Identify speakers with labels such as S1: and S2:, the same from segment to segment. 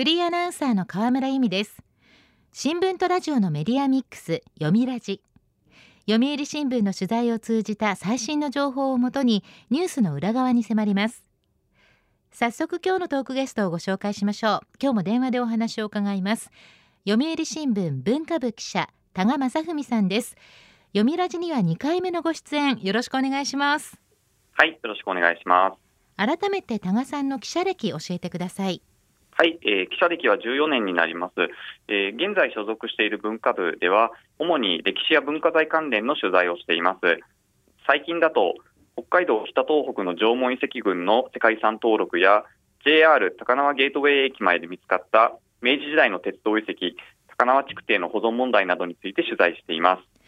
S1: フリーアナウンサーの河村由美です。新聞とラジオのメディアミックス読みラジ。読売新聞の取材を通じた最新の情報をもとにニュースの裏側に迫ります。早速今日のトークゲストをご紹介しましょう。今日も電話でお話を伺います。読売新聞文化部記者多賀正文さんです。読みラジには2回目のご出演よろしくお願いします。
S2: はいよろしくお願いします。
S1: 改めて多賀さんの記者歴教えてください
S2: はい、えー、記者歴は14年になります、えー、現在所属している文化部では主に歴史や文化財関連の取材をしています。最近だと北海道北東北の縄文遺跡群の世界遺産登録や JR 高輪ゲートウェイ駅前で見つかった明治時代の鉄道遺跡高輪築堤の保存問題などについて取材しています。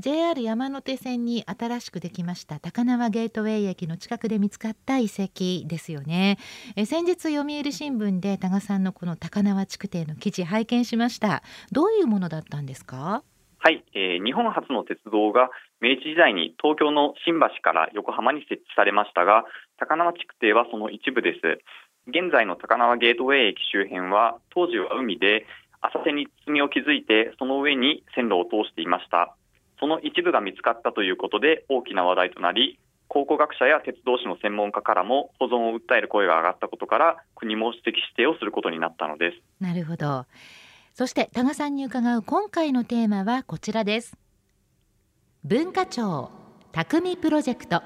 S1: JR 山手線に新しくできました高輪ゲートウェイ駅の近くで見つかった遺跡ですよね。え先日読売新聞で多賀さんのこの高輪築堤の記事拝見しました。どういうものだったんですか？
S2: はい、えー、日本初の鉄道が明治時代に東京の新橋から横浜に設置されましたが高輪築堤はその一部です。現在の高輪ゲートウェイ駅周辺は当時は海で浅瀬に積みを築いてその上に線路を通していました。その一部が見つかったということで大きな話題となり考古学者や鉄道史の専門家からも保存を訴える声が上がったことから国も指摘指定をすることになったのです。
S1: なるほど。そして多賀さんに伺う今回のテーマはこちらです。文化庁匠プロジェクト。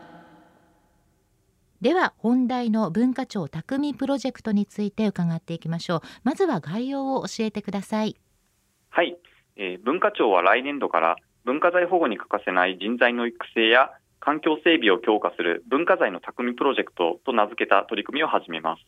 S1: では本題の文化庁匠プロジェクトについて伺っていきましょう。まずは概要を教えてください。
S2: はい、えー、文化庁は来年度から文化財保護に欠かせない人材の育成や環境整備を強化する文化財の匠プロジェクトと名付けた取り組みを始めます。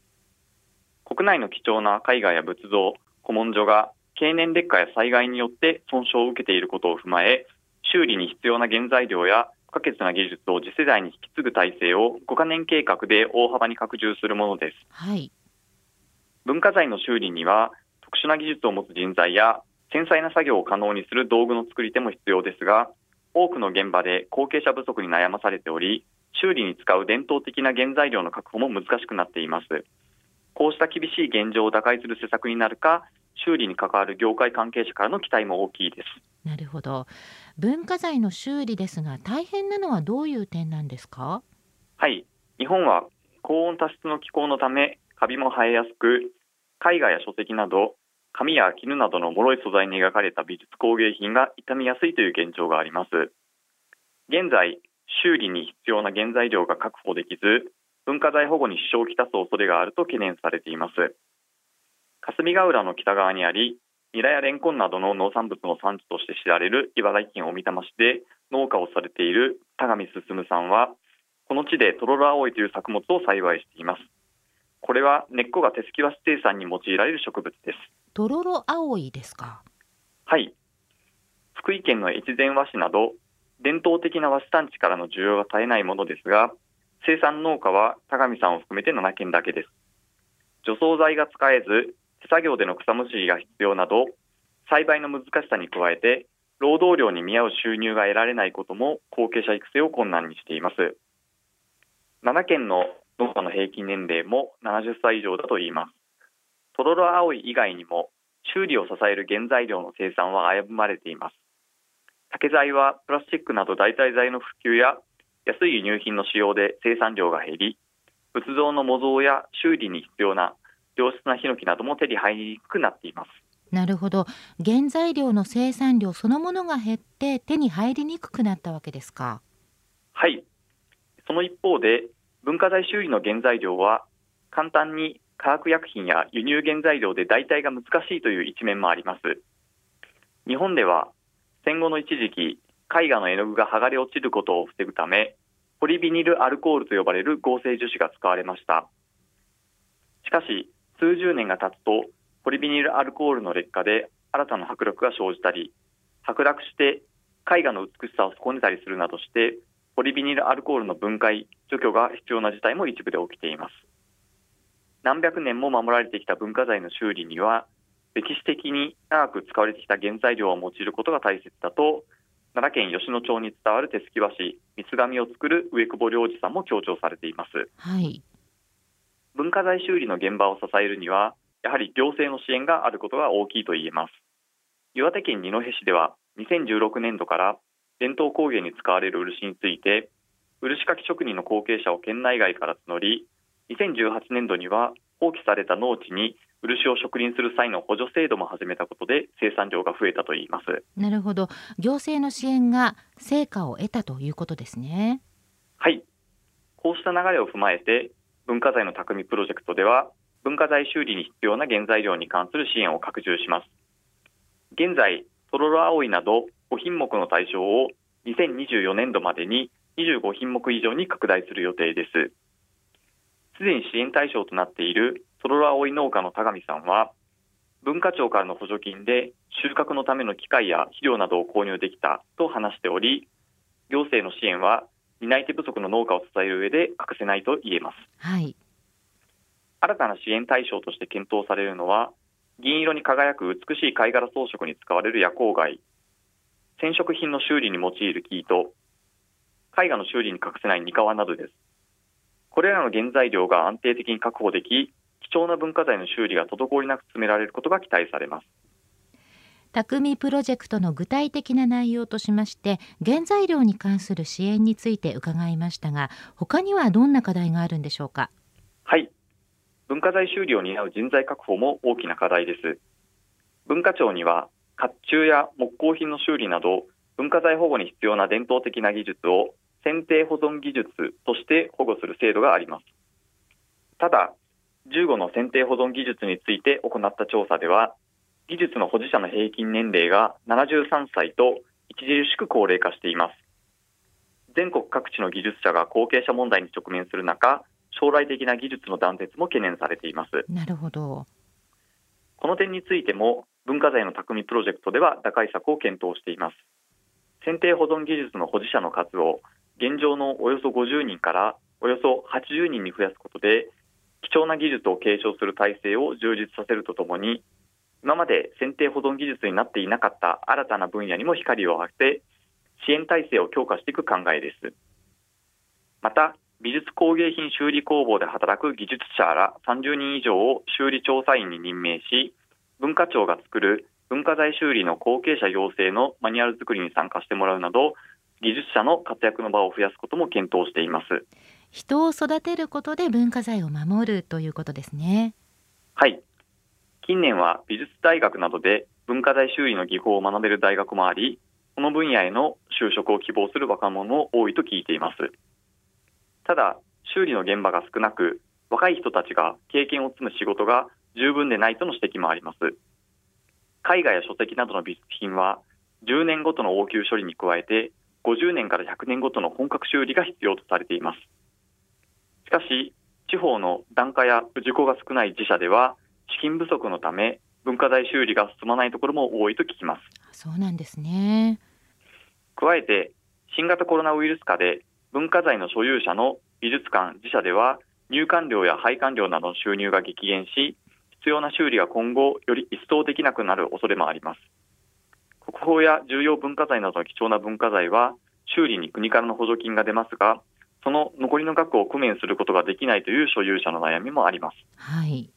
S2: 国内の貴重な絵画や仏像古文書が経年劣化や災害によって損傷を受けていることを踏まえ修理に必要な原材料や不可欠な技術を次世代に引き継ぐ体制を5カ年計画で大幅に拡充するものです、
S1: はい、
S2: 文化財の修理には特殊な技術を持つ人材や繊細な作業を可能にする道具の作り手も必要ですが、多くの現場で後継者不足に悩まされており、修理に使う伝統的な原材料の確保も難しくなっています。こうした厳しい現状を打開する施策になるか、修理に関わる業界関係者からの期待も大きいです。
S1: なるほど。文化財の修理ですが、大変なのはどういう点なんですか？
S2: はい。日本は高温多湿の気候のため、カビも生えやすく、絵画や書籍など紙や絹などの脆い素材に描かれた美術工芸品が傷みやすいという現状があります。現在修理に必要な原材料が確保できず文化財保護に支障をきたす恐れがあると懸念されています。霞ヶ浦の北側にありニラやレンコンなどの農産物の産地として知られる茨城県小美玉市で農家をされている田上進さんはこの地でトロロアオイという作物を栽培しています。これは根っこが手すき和紙生産に用いられる植物です。
S1: とろろ葵ですか？
S2: はい。福井県の越前和紙など伝統的な和紙産地からの需要が絶えないものですが生産農家は田上さんを含めて7件だけです。除草剤が使えず手作業での草むしりが必要など栽培の難しさに加えて労働量に見合う収入が得られないことも後継者育成を困難にしています。7件の農家の平均年齢も70歳以上だといいます。とろろ青い以外にも修理を支える原材料の生産は危ぶまれています。竹材はプラスチックなど代替材の普及や安い輸入品の使用で生産量が減り仏像の模造や修理に必要な良質なヒノキなども手に入りにくくなっています。
S1: なるほど。原材料の生産量そのものが減って手に入りにくくなったわけですか？
S2: はい。その一方で文化財修理の原材料は簡単に化学薬品や輸入原材料で代替が難しいという一面もあります。日本では戦後の一時期絵画の絵の具が剥がれ落ちることを防ぐためポリビニルアルコールと呼ばれる合成樹脂が使われました。しかし数十年が経つとポリビニルアルコールの劣化で新たな迫力が生じたり剥落して絵画の美しさを損ねたりするなどしてポリビニルアルコールの分解除去が必要な事態も一部で起きています。何百年も守られてきた文化財の修理には歴史的に長く使われてきた原材料を用いることが大切だと奈良県吉野町に伝わる手すき和紙三つ紙を作る植久保良二さんも強調されています、
S1: はい、
S2: 文化財修理の現場を支えるにはやはり行政の支援があることが大きいと言えます。岩手県二戸市では2016年度から伝統工芸に使われる漆について漆かき職人の後継者を県内外から募り2018年度には放棄された農地に漆を植林する際の補助制度も始めたことで生産量が増えたといいます。
S1: なるほど。行政の支援が成果を得たということですね。
S2: はい。こうした流れを踏まえて文化財の匠プロジェクトでは文化財修理に必要な原材料に関する支援を拡充します。現在とろろ葵など5品目の対象を2024年度までに25品目以上に拡大する予定ですすでに支援対象となっているとろろ葵農家の田上さんは文化庁からの補助金で収穫のための機械や肥料などを購入できたと話しており行政の支援は担い手不足の農家を支える上で欠かせないと言えます、
S1: はい、
S2: 新たな支援対象として検討されるのは銀色に輝く美しい貝殻装飾に使われる夜光貝染色品の修理に用いる生糸絵画の修理に欠かせない二皮などですこれらの原材料が安定的に確保でき貴重な文化財の修理が滞りなく進められることが期待されます。
S1: 匠プロジェクトの具体的な内容としまして原材料に関する支援について伺いましたが他にはどんな課題があるんでしょうか？
S2: はい。文化財修理を担う人材確保も大きな課題です。文化庁には甲冑や木工品の修理など文化財保護に必要な伝統的な技術を選定保存技術として保護する制度があります。ただ15の選定保存技術について行った調査では技術の保持者の平均年齢が73歳と著しく高齢化しています。全国各地の技術者が後継者問題に直面する中将来的な技術の断絶も懸念されています。
S1: なるほど。
S2: この点についても文化財の匠プロジェクトでは打開策を検討しています。選定保存技術の保持者の数を現状のおよそ50人からおよそ80人に増やすことで貴重な技術を継承する体制を充実させるとともに今まで選定保存技術になっていなかった新たな分野にも光を当て支援体制を強化していく考えです。また美術工芸品修理工房で働く技術者ら30人以上を修理調査員に任命し文化庁が作る文化財修理の後継者養成のマニュアル作りに参加してもらうなど技術者の活躍の場を増やすことも検討しています。
S1: 人を育てることで文化財を守るということですね。
S2: はい。近年は美術大学などで文化財修理の技法を学べる大学もありこの分野への就職を希望する若者も多いと聞いています。ただ修理の現場が少なく若い人たちが経験を積む仕事が十分でないとの指摘もあります。絵画や書籍などの美術品は10年ごとの応急処理に加えて50年から100年ごとの本格修理が必要とされています。しかし地方の檀家や事故が少ない自社では資金不足のため文化財修理が進まないところも多いと聞きます。
S1: そうなんですね。
S2: 加えて新型コロナウイルス下で文化財の所有者の美術館自社では入館料や配管料などの収入が激減し必要な修理が今後より一層できなくなる恐れもあります。国宝や重要文化財などの貴重な文化財は修理に国からの補助金が出ますがその残りの額を工面することができないという所有者の悩みもあります、
S1: はい、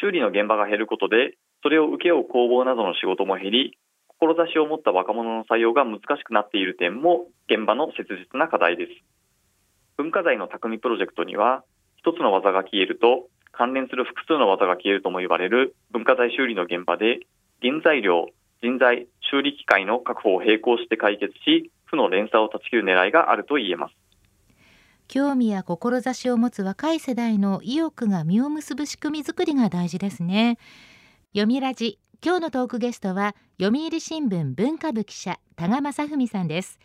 S2: 修理の現場が減ることでそれを請け負う工房などの仕事も減り志を持った若者の採用が難しくなっている点も現場の切実な課題です。文化財の匠プロジェクトには一つの技が消えると関連する複数の技が消えるとも言われる文化財修理の現場で原材料人材、修理機械の確保を並行して解決し、負の連鎖を断ち切る狙いがあると言えます。
S1: 興味や志を持つ若い世代の意欲が実を結ぶ仕組み作りが大事ですね。読みラジ今日のトークゲストは読売新聞文化部記者多賀正文さんです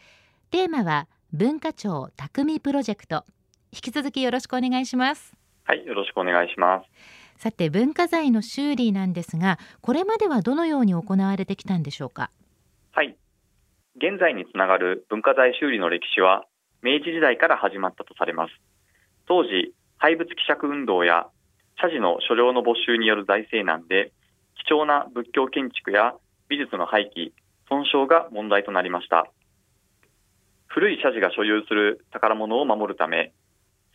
S1: テーマは文化庁匠プロジェクト引き続きよろしくお願いします
S2: はいよろしくお願いします
S1: さて文化財の修理なんですがこれまではどのように行われてきたんでしょうか？
S2: はい。現在につながる文化財修理の歴史は明治時代から始まったとされます。当時廃仏希釈運動や社寺の所領の没収による財政難で貴重な仏教建築や美術の廃棄損傷が問題となりました。古い社寺が所有する宝物を守るため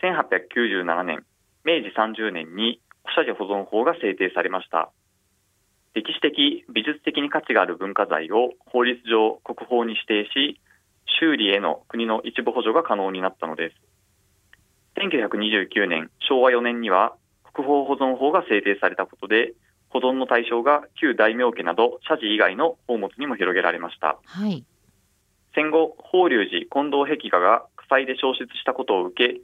S2: 1897年明治30年に古社寺保存法が制定されました。歴史的美術的に価値がある文化財を法律上国宝に指定し修理への国の一部補助が可能になったのです。1929年昭和4年には国宝保存法が制定されたことで保存の対象が旧大名家など社寺以外の宝物にも広げられました、
S1: はい、
S2: 戦後法隆寺近藤壁画が火災で消失したことを受け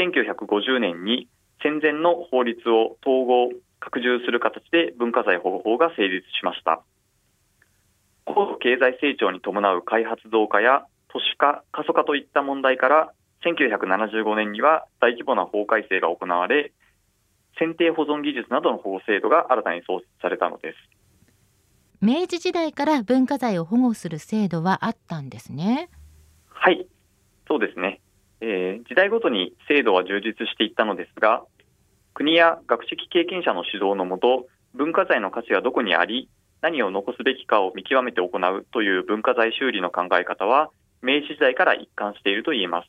S2: 1950年に戦前の法律を統合拡充する形で文化財保護法が成立しました。高度経済成長に伴う開発増加や都市化過疎化といった問題から1975年には大規模な法改正が行われ選定保存技術などの保護制度が新たに創設されたのです。
S1: 明治時代から文化財を保護する制度はあったんですね。
S2: はいそうですね、えー、時代ごとに制度は充実していったのですが国や学識経験者の指導のもと文化財の価値がどこにあり何を残すべきかを見極めて行うという文化財修理の考え方は明治時代から一貫していると言えます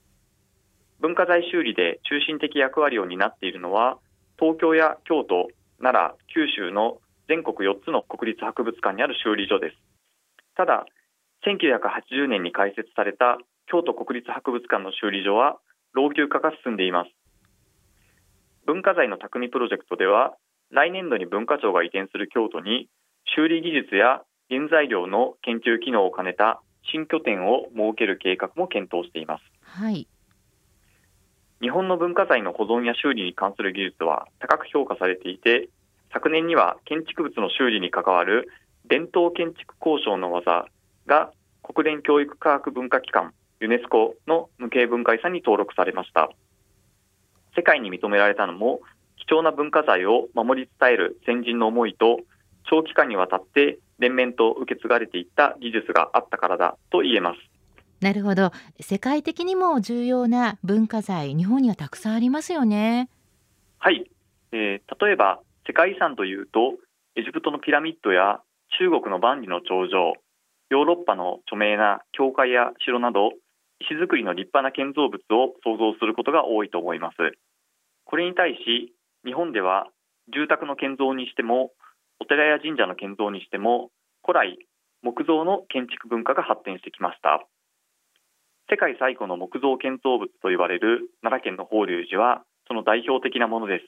S2: 文化財修理で中心的役割を担っているのは東京や京都、奈良、九州の全国4つの国立博物館にある修理所です。ただ、1980年に開設された京都国立博物館の修理所は老朽化が進んでいます。文化財の匠プロジェクトでは、来年度に文化庁が移転する京都に修理技術や原材料の研究機能を兼ねた新拠点を設ける計画も検討しています。
S1: はい。
S2: 日本の文化財の保存や修理に関する技術は高く評価されていて、昨年には建築物の修理に関わる伝統建築交渉の技が国連教育科学文化機関ユネスコの無形文化遺産に登録されました。世界に認められたのも貴重な文化財を守り伝える先人の思いと長期間にわたって連綿と受け継がれていった技術があったからだと言えます。
S1: なるほど。世界的にも重要な文化財日本にはたくさんありますよね。
S2: はい、えー、例えば世界遺産というとエジプトのピラミッドや中国の万里の長城ヨーロッパの著名な教会や城など石造りの立派な建造物を想像することが多いと思います。これに対し日本では住宅の建造にしてもお寺や神社の建造にしても古来木造の建築文化が発展してきました。世界最古の木造建造物と言われる奈良県の法隆寺はその代表的なものです。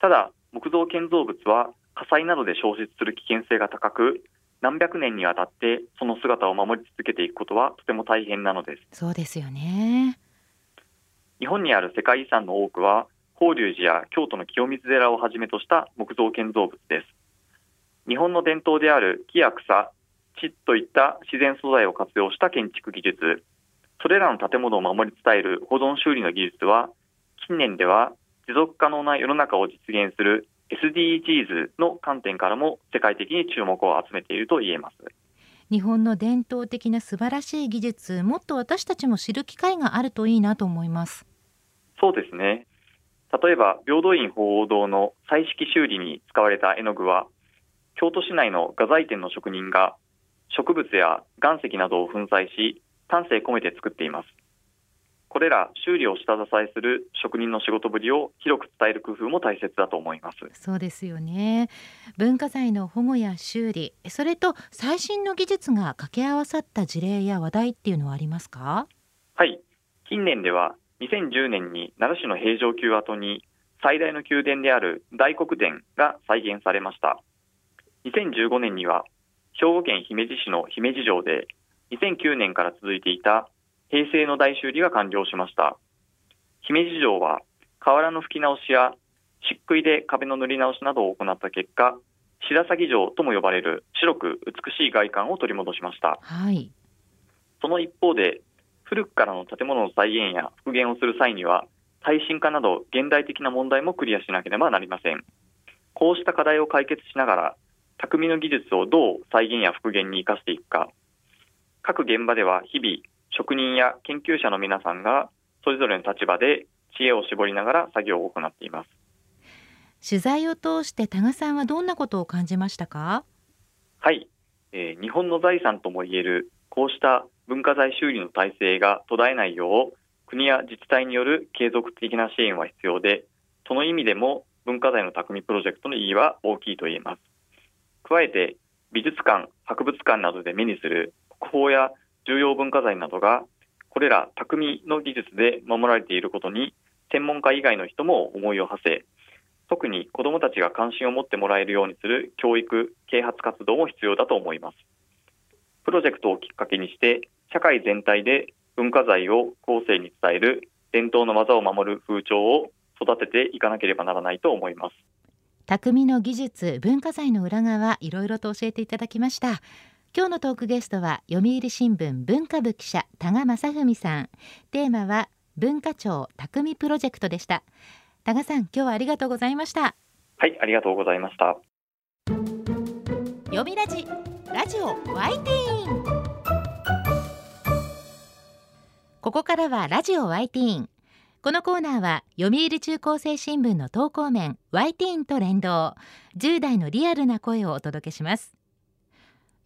S2: ただ木造建造物は火災などで消失する危険性が高く何百年にわたってその姿を守り続けていくことはとても大変なのです。
S1: そうですよね。
S2: 日本にある世界遺産の多くは法隆寺や京都の清水寺をはじめとした木造建造物です。日本の伝統である木や草地といった自然素材を活用した建築技術、それらの建物を守り伝える保存修理の技術は、近年では持続可能な世の中を実現する SDGs の観点からも世界的に注目を集めていると言えます。
S1: 日本の伝統的な素晴らしい技術、もっと私たちも知る機会があるといいなと思います。
S2: そうですね。例えば、平等院鳳凰堂の彩色修理に使われた絵の具は、京都市内の画材店の職人が植物や岩石などを粉砕し、丹精込めて作っています。これら修理を下支えする職人の仕事ぶりを広く伝える工夫も大切だと思います。
S1: そうですよね。文化財の保護や修理それと最新の技術が掛け合わさった事例や話題っていうのはありますか？
S2: はい。近年では2010年に奈良市の平城宮跡に最大の宮殿である大黒殿が再現されました。2015年には兵庫県姫路市の姫路城で2009年から続いていた平成の大修理が完了しました。姫路城は瓦の拭き直しや漆喰で壁の塗り直しなどを行った結果、白鷺城とも呼ばれる白く美しい外観を取り戻しました。
S1: はい。
S2: その一方で、古くからの建物の再現や復元をする際には、耐震化など現代的な問題もクリアしなければなりません。こうした課題を解決しながら、匠の技術をどう再現や復元に生かしていくか各現場では日々職人や研究者の皆さんがそれぞれの立場で知恵を絞りながら作業を行っています。
S1: 取材を通して多賀さんはどんなことを感じましたか？
S2: はい、えー、日本の財産ともいえるこうした文化財修理の体制が途絶えないよう国や自治体による継続的な支援は必要でその意味でも文化財の匠プロジェクトの意義は大きいと言えます。加えて美術館博物館などで目にする国宝や重要文化財などがこれら匠の技術で守られていることに専門家以外の人も思いを馳せ特に子どもたちが関心を持ってもらえるようにする教育啓発活動も必要だと思います。プロジェクトをきっかけにして社会全体で文化財を後世に伝える伝統の技を守る風潮を育てていかなければならないと思います。
S1: 匠の技術文化財の裏側いろいろと教えていただきました。今日のトークゲストは読売新聞文化部記者多賀正文さん。テーマは文化庁匠プロジェクトでした。多賀さん今日はありがとうございました。
S2: はいありがとうございました。
S1: 読みラジラジオワイティーン。ここからはラジオワイティーン。このコーナーは読売中高生新聞の投稿面ワイティーンと連動。10代のリアルな声をお届けします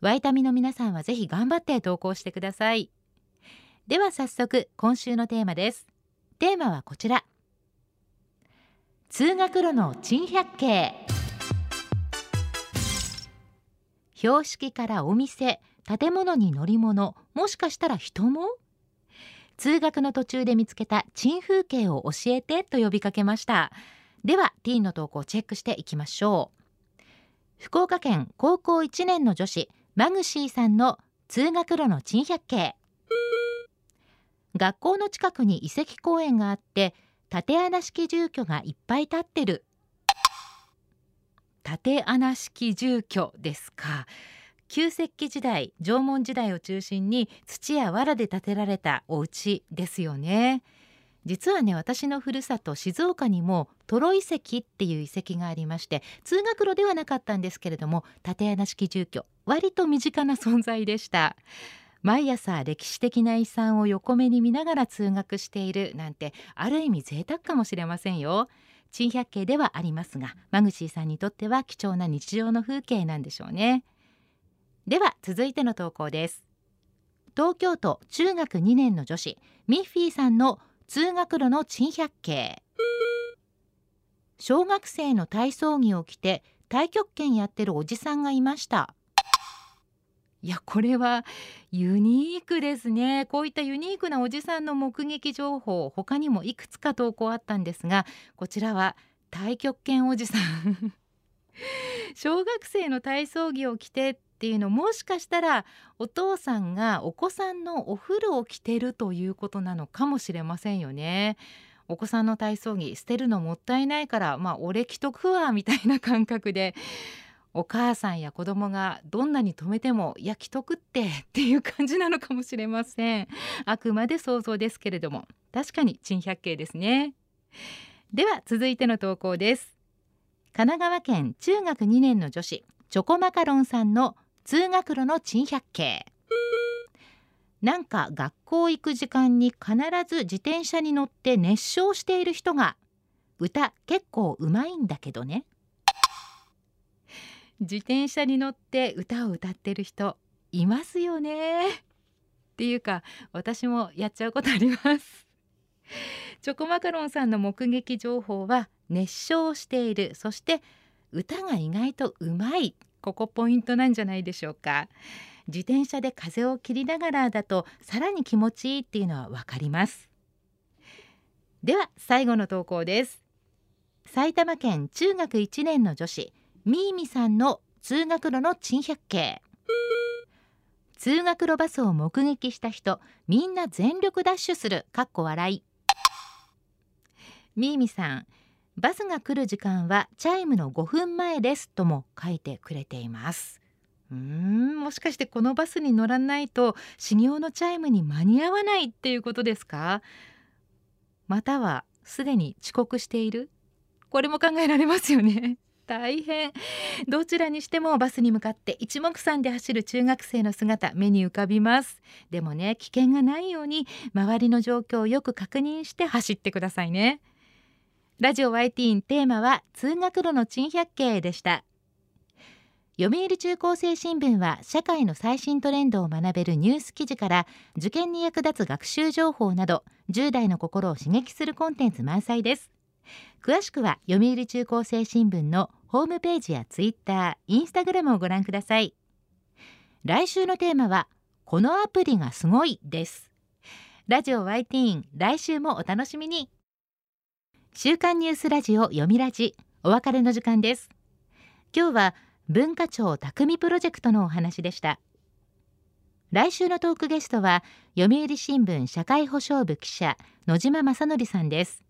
S1: ワイタミの皆さんはぜひ頑張って投稿してください。では早速今週のテーマです。テーマはこちら。通学路の珍百景。標識からお店建物に乗り物もしかしたら人も？通学の途中で見つけた珍風景を教えてと呼びかけました。ではティーンの投稿をチェックしていきましょう。福岡県高校1年の女子マグシーさんの通学路の珍百景。学校の近くに遺跡公園があって縦穴式住居がいっぱい建ってる。縦穴式住居ですか。旧石器時代縄文時代を中心に土や藁で建てられたお家ですよね。実はね私のふるさと静岡にもトロ遺跡っていう遺跡がありまして通学路ではなかったんですけれども竪穴式住居割と身近な存在でした。毎朝歴史的な遺産を横目に見ながら通学しているなんてある意味贅沢かもしれませんよ。珍百景ではありますがマグシーさんにとっては貴重な日常の風景なんでしょうね。では続いての投稿です。東京都中学2年の女子ミッフィーさんの通学路の珍百景。小学生の体操着を着て太極拳やってるおじさんがいました。いやこれはユニークですね。こういったユニークなおじさんの目撃情報他にもいくつか投稿あったんですがこちらは太極拳おじさん。小学生の体操着を着てっていうのもしかしたらお父さんがお子さんのお風呂を着てるということなのかもしれませんよね。お子さんの体操着捨てるのもったいないからまあ俺着とくわみたいな感覚でお母さんや子供がどんなに止めても焼きとくってっていう感じなのかもしれません。あくまで想像ですけれども確かに珍百景ですね。では続いての投稿です。神奈川県中学2年の女子チョコマカロンさんの通学路の珍百景。なんか学校行く時間に必ず自転車に乗って熱唱している人が歌結構うまいんだけどね。自転車に乗って歌を歌ってる人いますよね。っていうか私もやっちゃうことあります。チョコマカロンさんの目撃情報は熱唱している。そして歌が意外とうまい。ここポイントなんじゃないでしょうか。自転車で風を切りながらだとさらに気持ちいいっていうのはわかります。では最後の投稿です。埼玉県中学1年の女子みーみさんの通学路の珍百景。通学路バスを目撃した人みんな全力ダッシュする。かっこ笑い。みーみさんバスが来る時間はチャイムの5分前ですとも書いてくれています。うーんもしかしてこのバスに乗らないと始業のチャイムに間に合わないっていうことですか？またはすでに遅刻している？これも考えられますよね。大変。どちらにしてもバスに向かって一目散で走る中学生の姿目に浮かびます。でもね危険がないように周りの状況をよく確認して走ってくださいね。ラジオ YT テーマは通学路の珍百景でした。読売中高生新聞は社会の最新トレンドを学べるニュース記事から受験に役立つ学習情報など10代の心を刺激するコンテンツ満載です。詳しくは読売中高生新聞のホームページやツイッター、インスタグラムをご覧ください。来週のテーマはこのアプリがすごいです。ラジオ YT 来週もお楽しみに。週刊ニュースラジオ読みラジお別れの時間です。今日は文化庁匠プロジェクトのお話でした。来週のトークゲストは読売新聞社会保障部記者野島正則さんです。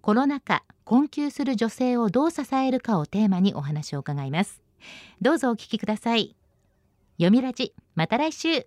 S1: コロナ禍困窮する女性をどう支えるかをテーマにお話を伺います。どうぞお聞きください。読みラジまた来週。